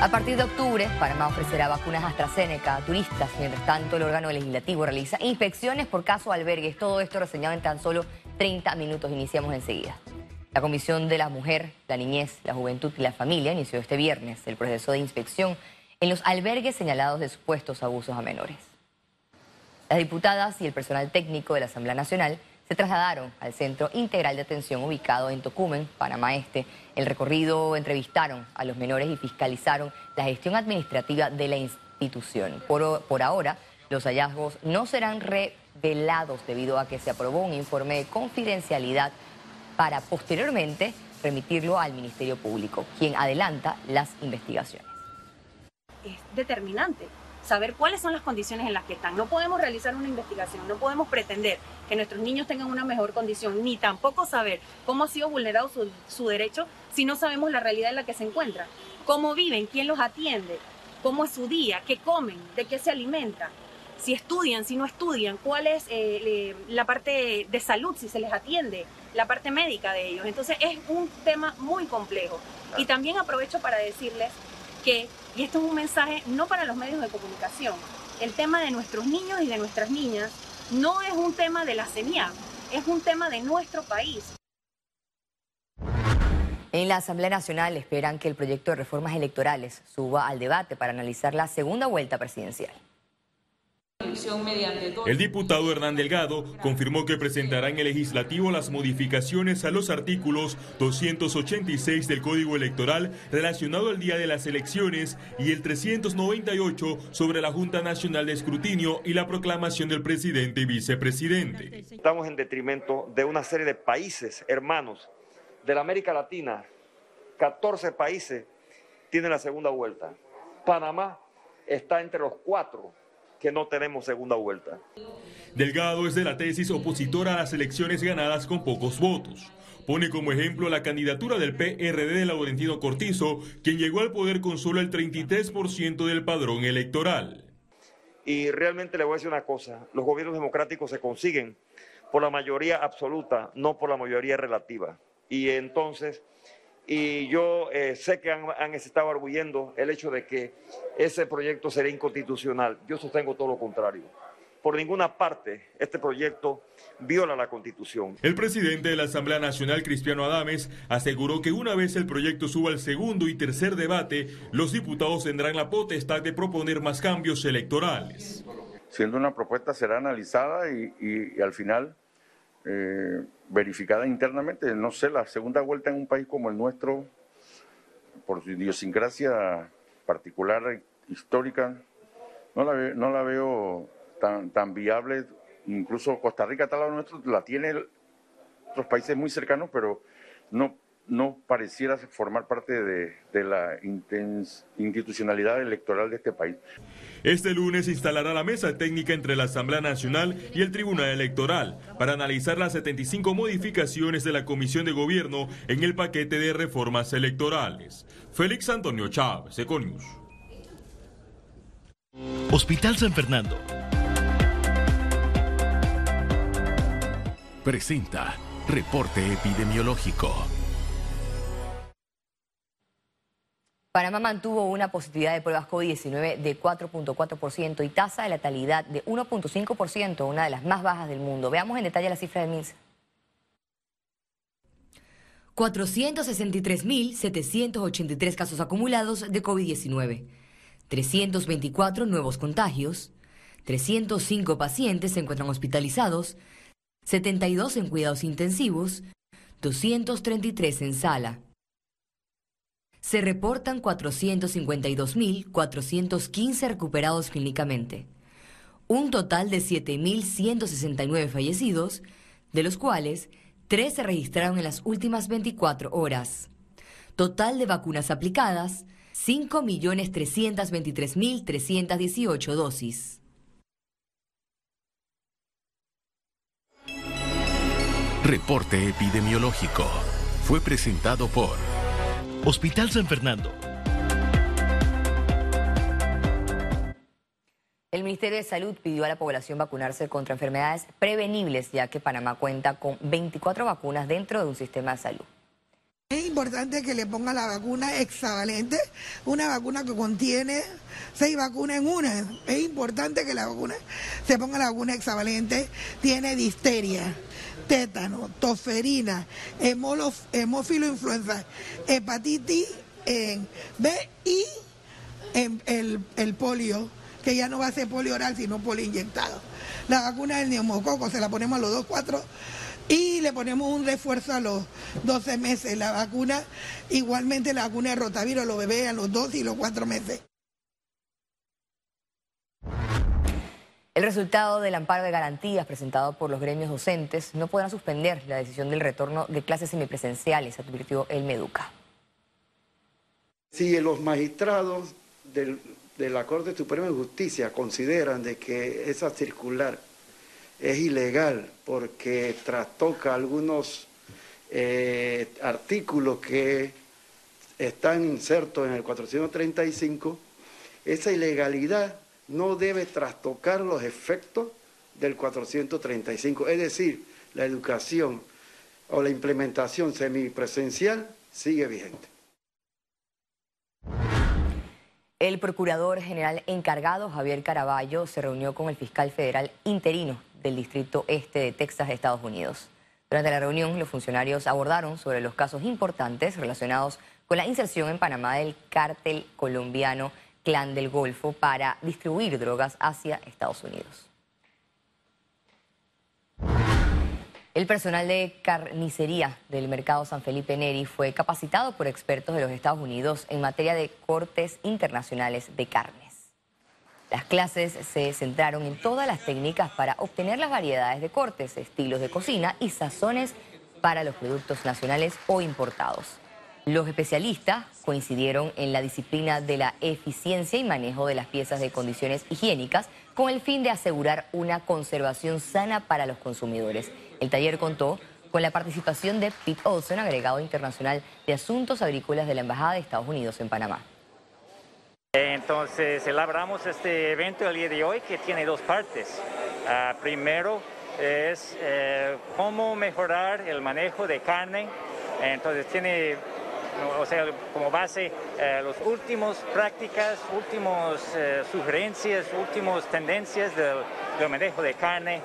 A partir de octubre, Panamá ofrecerá vacunas AstraZeneca a turistas. Mientras tanto, el órgano legislativo realiza inspecciones por caso albergues. Todo esto reseñado en tan solo 30 minutos. Iniciamos enseguida. La Comisión de la Mujer, la Niñez, la Juventud y la Familia inició este viernes el proceso de inspección en los albergues señalados de supuestos abusos a menores. Las diputadas y el personal técnico de la Asamblea Nacional se trasladaron al Centro Integral de Atención ubicado en Tocumen, Panamá Este. El recorrido entrevistaron a los menores y fiscalizaron la gestión administrativa de la institución. Por, por ahora, los hallazgos no serán revelados debido a que se aprobó un informe de confidencialidad para posteriormente remitirlo al Ministerio Público, quien adelanta las investigaciones. Es determinante saber cuáles son las condiciones en las que están. No podemos realizar una investigación, no podemos pretender que nuestros niños tengan una mejor condición, ni tampoco saber cómo ha sido vulnerado su, derecho si no sabemos la realidad en la que se encuentran, cómo viven, quién los atiende, cómo es su día, qué comen, de qué se alimentan, si estudian, si no estudian, cuál es eh, la parte de salud, si se les atiende, la parte médica de ellos. Entonces es un tema muy complejo. Y también aprovecho para decirles que, y esto es un mensaje no para los medios de comunicación, el tema de nuestros niños y de nuestras niñas no es un tema de la CENIAC, es un tema de nuestro país. En la Asamblea Nacional esperan que el proyecto de reformas electorales suba al debate para analizar la segunda vuelta presidencial. El diputado Hernán Delgado confirmó que presentará en el legislativo las modificaciones a los artículos 286 del Código Electoral relacionado al día de las elecciones y el 398 sobre la Junta Nacional de Escrutinio y la proclamación del presidente y vicepresidente. Estamos en detrimento de una serie de países hermanos de la América Latina. 14 países tienen la segunda vuelta. Panamá está entre los cuatro que no tenemos segunda vuelta. Delgado es de la tesis opositora a las elecciones ganadas con pocos votos. Pone como ejemplo la candidatura del PRD de Laurentino Cortizo, quien llegó al poder con solo el 33% del padrón electoral. Y realmente le voy a decir una cosa, los gobiernos democráticos se consiguen por la mayoría absoluta, no por la mayoría relativa. Y entonces y yo eh, sé que han, estado arguyendo el hecho de que ese proyecto sería inconstitucional. Yo sostengo todo lo contrario. Por ninguna parte este proyecto viola la Constitución. El presidente de la Asamblea Nacional, Cristiano Adames, aseguró que una vez el proyecto suba al segundo y tercer debate, los diputados tendrán la potestad de proponer más cambios electorales. Siendo una propuesta será analizada y al final eh, verificada internamente. No sé, la segunda vuelta en un país como el nuestro, por su idiosincrasia particular, histórica, no la, no la veo tan, tan viable. Incluso Costa Rica, tal lado nuestro, la tiene otros países muy cercanos, pero no no pareciera formar parte de, la institucionalidad electoral de este país. Este lunes se instalará la mesa técnica entre la Asamblea Nacional y el Tribunal Electoral para analizar las 75 modificaciones de la Comisión de Gobierno en el paquete de reformas electorales. Félix Antonio Chávez, Econius. Hospital San Fernando. Presenta Reporte Epidemiológico. Panamá mantuvo una positividad de pruebas COVID-19 de 4.4% y tasa de letalidad de 1.5%, una de las más bajas del mundo. Veamos en detalle la cifra del MINSA. 463.783 casos acumulados de COVID-19, 324 nuevos contagios, 305 pacientes se encuentran hospitalizados, 72 en cuidados intensivos, 233 en sala. Se reportan 452.415 recuperados clínicamente. Un total de 7.169 fallecidos, de los cuales 3 se registraron en las últimas 24 horas. Total de vacunas aplicadas, 5.323.318 dosis. Reporte epidemiológico. Fue presentado por... Hospital San Fernando. El Ministerio de Salud pidió a la población vacunarse contra enfermedades prevenibles, ya que Panamá cuenta con 24 vacunas dentro de un sistema de salud. Es importante que le ponga la vacuna hexavalente, una vacuna que contiene seis vacunas en una. Es importante que la vacuna se ponga la vacuna hexavalente. Tiene disteria, tétano, toferina, hemófilo influenza, hepatitis B y el, el polio, que ya no va a ser polio oral, sino polio inyectado. La vacuna del neumococo se la ponemos a los dos, cuatro y le ponemos un refuerzo a los 12 meses. La vacuna, igualmente la vacuna de rotavirus, los bebés a los 2 y los 4 meses. El resultado del amparo de garantías presentado por los gremios docentes no podrá suspender la decisión del retorno de clases semipresenciales, advirtió el Meduca. Si los magistrados de la Corte Suprema de Justicia consideran de que esa circular es ilegal porque trastoca algunos eh, artículos que están insertos en el 435, esa ilegalidad no debe trastocar los efectos del 435, es decir, la educación o la implementación semipresencial sigue vigente. El procurador general encargado, Javier Caraballo, se reunió con el fiscal federal interino del Distrito Este de Texas, Estados Unidos. Durante la reunión, los funcionarios abordaron sobre los casos importantes relacionados con la inserción en Panamá del cártel colombiano Clan del Golfo para distribuir drogas hacia Estados Unidos. El personal de carnicería del mercado San Felipe Neri fue capacitado por expertos de los Estados Unidos en materia de cortes internacionales de carne. Las clases se centraron en todas las técnicas para obtener las variedades de cortes, estilos de cocina y sazones para los productos nacionales o importados. Los especialistas coincidieron en la disciplina de la eficiencia y manejo de las piezas de condiciones higiénicas con el fin de asegurar una conservación sana para los consumidores. El taller contó con la participación de Pete Olson, agregado internacional de Asuntos Agrícolas de la Embajada de Estados Unidos en Panamá. Entonces elaboramos este evento el día de hoy que tiene dos partes. Ah, primero es eh, cómo mejorar el manejo de carne. Entonces tiene, o sea, como base eh, las últimas prácticas, últimas eh, sugerencias, últimas tendencias del, del, manejo de carne,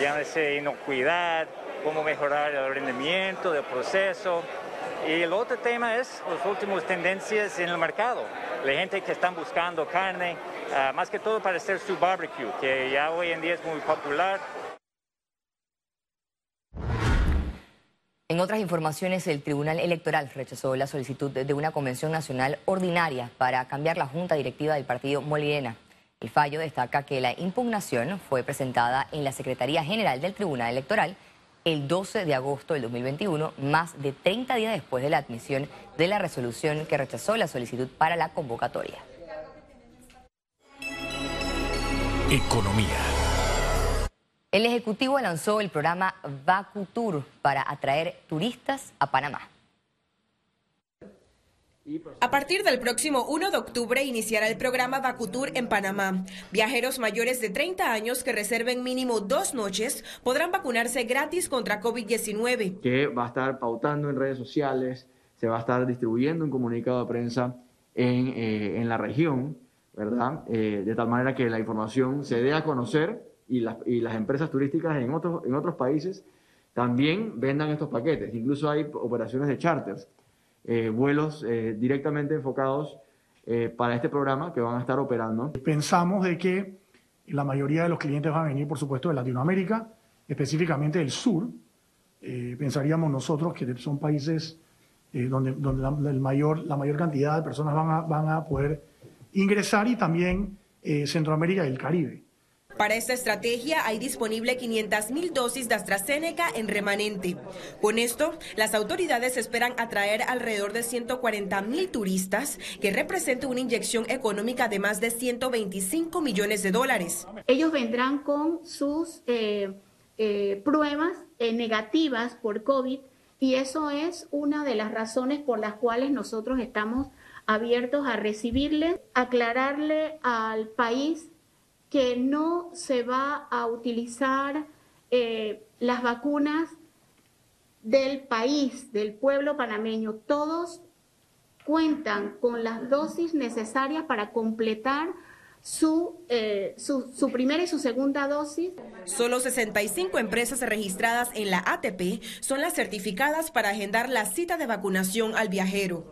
llámese inocuidad, cómo mejorar el rendimiento del proceso. Y el otro tema es las últimas tendencias en el mercado la gente que están buscando carne, ah, más que todo para hacer su barbecue, que ya hoy en día es muy popular. En otras informaciones, el Tribunal Electoral rechazó la solicitud de una convención nacional ordinaria para cambiar la junta directiva del partido Molirena. El fallo destaca que la impugnación fue presentada en la Secretaría General del Tribunal Electoral el 12 de agosto del 2021, más de 30 días después de la admisión de la resolución que rechazó la solicitud para la convocatoria. Economía. El Ejecutivo lanzó el programa Vacutur para atraer turistas a Panamá. A partir del próximo 1 de octubre iniciará el programa Vacutur en Panamá. Viajeros mayores de 30 años que reserven mínimo dos noches podrán vacunarse gratis contra COVID-19. Que va a estar pautando en redes sociales, se va a estar distribuyendo un comunicado de prensa en, eh, la región, ¿verdad? Eh, de tal manera que la información se dé a conocer y, y las empresas turísticas en otros, en otros países también vendan estos paquetes. Incluso hay operaciones de charters eh, vuelos eh, directamente enfocados eh, para este programa que van a estar operando. Pensamos de que la mayoría de los clientes van a venir, por supuesto, de Latinoamérica, específicamente del sur. pensaríamos nosotros que son países donde, donde la, el mayor, la mayor cantidad de personas van a, van a poder ingresar y también Centroamérica y el Caribe. Para esta estrategia hay disponible 500.000 dosis de AstraZeneca en remanente. Con esto, las autoridades esperan atraer alrededor de 140.000 turistas, que representa una inyección económica de más de 125 millones de dólares. Ellos vendrán con sus eh, eh, pruebas eh, negativas por COVID y eso es una de las razones por las cuales nosotros estamos abiertos a recibirles, aclararle al país que no se va a utilizar eh, las vacunas del país, del pueblo panameño, todos cuentan con las dosis necesarias para completar su, eh, su, su, primera y su segunda dosis. Solo 65 empresas registradas en la ATP son las certificadas para agendar la cita de vacunación al viajero.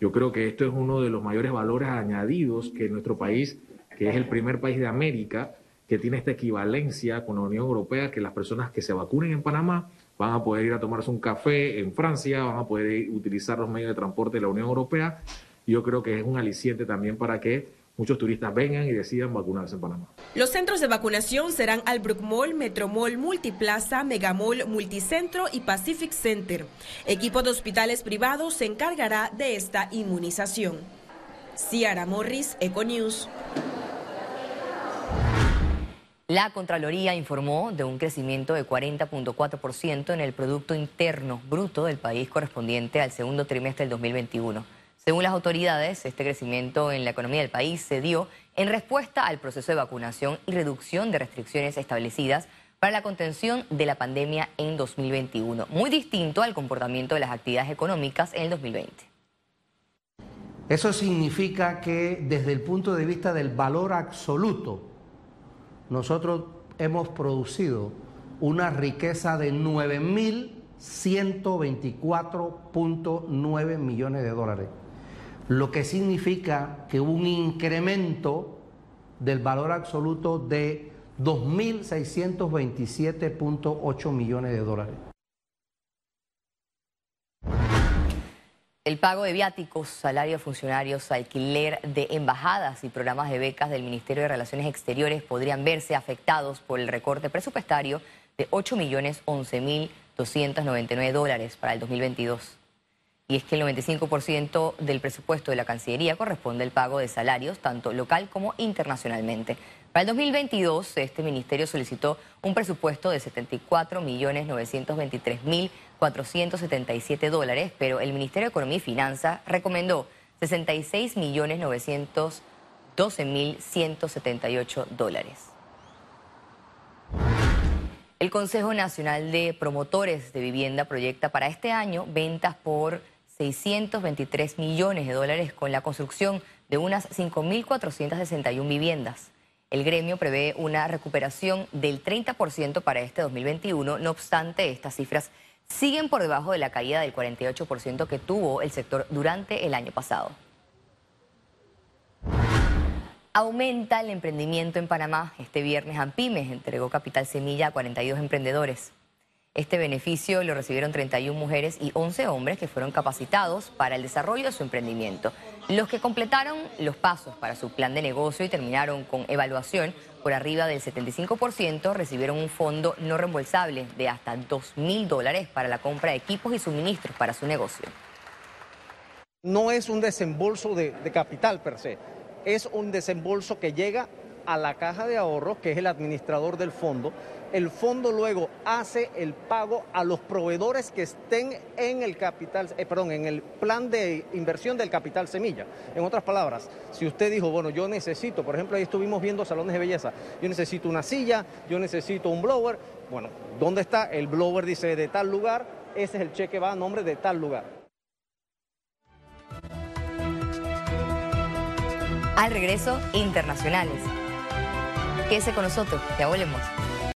Yo creo que esto es uno de los mayores valores añadidos que nuestro país, que es el primer país de América, que tiene esta equivalencia con la Unión Europea, que las personas que se vacunen en Panamá van a poder ir a tomarse un café en Francia, van a poder utilizar los medios de transporte de la Unión Europea. Yo creo que es un aliciente también para que muchos turistas vengan y decidan vacunarse en Panamá. Los centros de vacunación serán Albrook Mall, Metromall, Multiplaza, Megamall, Multicentro y Pacific Center. Equipo de hospitales privados se encargará de esta inmunización. Ciara Morris, Econews. La Contraloría informó de un crecimiento de 40.4% en el Producto Interno Bruto del país correspondiente al segundo trimestre del 2021. Según las autoridades, este crecimiento en la economía del país se dio en respuesta al proceso de vacunación y reducción de restricciones establecidas para la contención de la pandemia en 2021, muy distinto al comportamiento de las actividades económicas en el 2020. Eso significa que desde el punto de vista del valor absoluto, nosotros hemos producido una riqueza de 9.124.9 millones de dólares lo que significa que un incremento del valor absoluto de 2.627.8 millones de dólares. El pago de viáticos, salario de funcionarios, alquiler de embajadas y programas de becas del Ministerio de Relaciones Exteriores podrían verse afectados por el recorte presupuestario de 8.011.299 dólares para el 2022 y es que el 95% del presupuesto de la Cancillería corresponde al pago de salarios, tanto local como internacionalmente. Para el 2022, este ministerio solicitó un presupuesto de 74.923.477 dólares, pero el Ministerio de Economía y Finanzas recomendó 66.912.178 dólares. El Consejo Nacional de Promotores de Vivienda proyecta para este año ventas por 623 millones de dólares con la construcción de unas 5.461 viviendas. El gremio prevé una recuperación del 30% para este 2021, no obstante, estas cifras siguen por debajo de la caída del 48% que tuvo el sector durante el año pasado. Aumenta el emprendimiento en Panamá. Este viernes Ampimes entregó Capital Semilla a 42 emprendedores. Este beneficio lo recibieron 31 mujeres y 11 hombres que fueron capacitados para el desarrollo de su emprendimiento. Los que completaron los pasos para su plan de negocio y terminaron con evaluación por arriba del 75% recibieron un fondo no reembolsable de hasta 2 mil dólares para la compra de equipos y suministros para su negocio. No es un desembolso de, de capital per se, es un desembolso que llega a la caja de ahorros, que es el administrador del fondo. El fondo luego hace el pago a los proveedores que estén en el capital, eh, perdón, en el plan de inversión del capital semilla. En otras palabras, si usted dijo, bueno, yo necesito, por ejemplo, ahí estuvimos viendo salones de belleza, yo necesito una silla, yo necesito un blower, bueno, ¿dónde está? El blower dice de tal lugar, ese es el cheque va a nombre de tal lugar. Al regreso, internacionales. Quédese con nosotros, ya volvemos.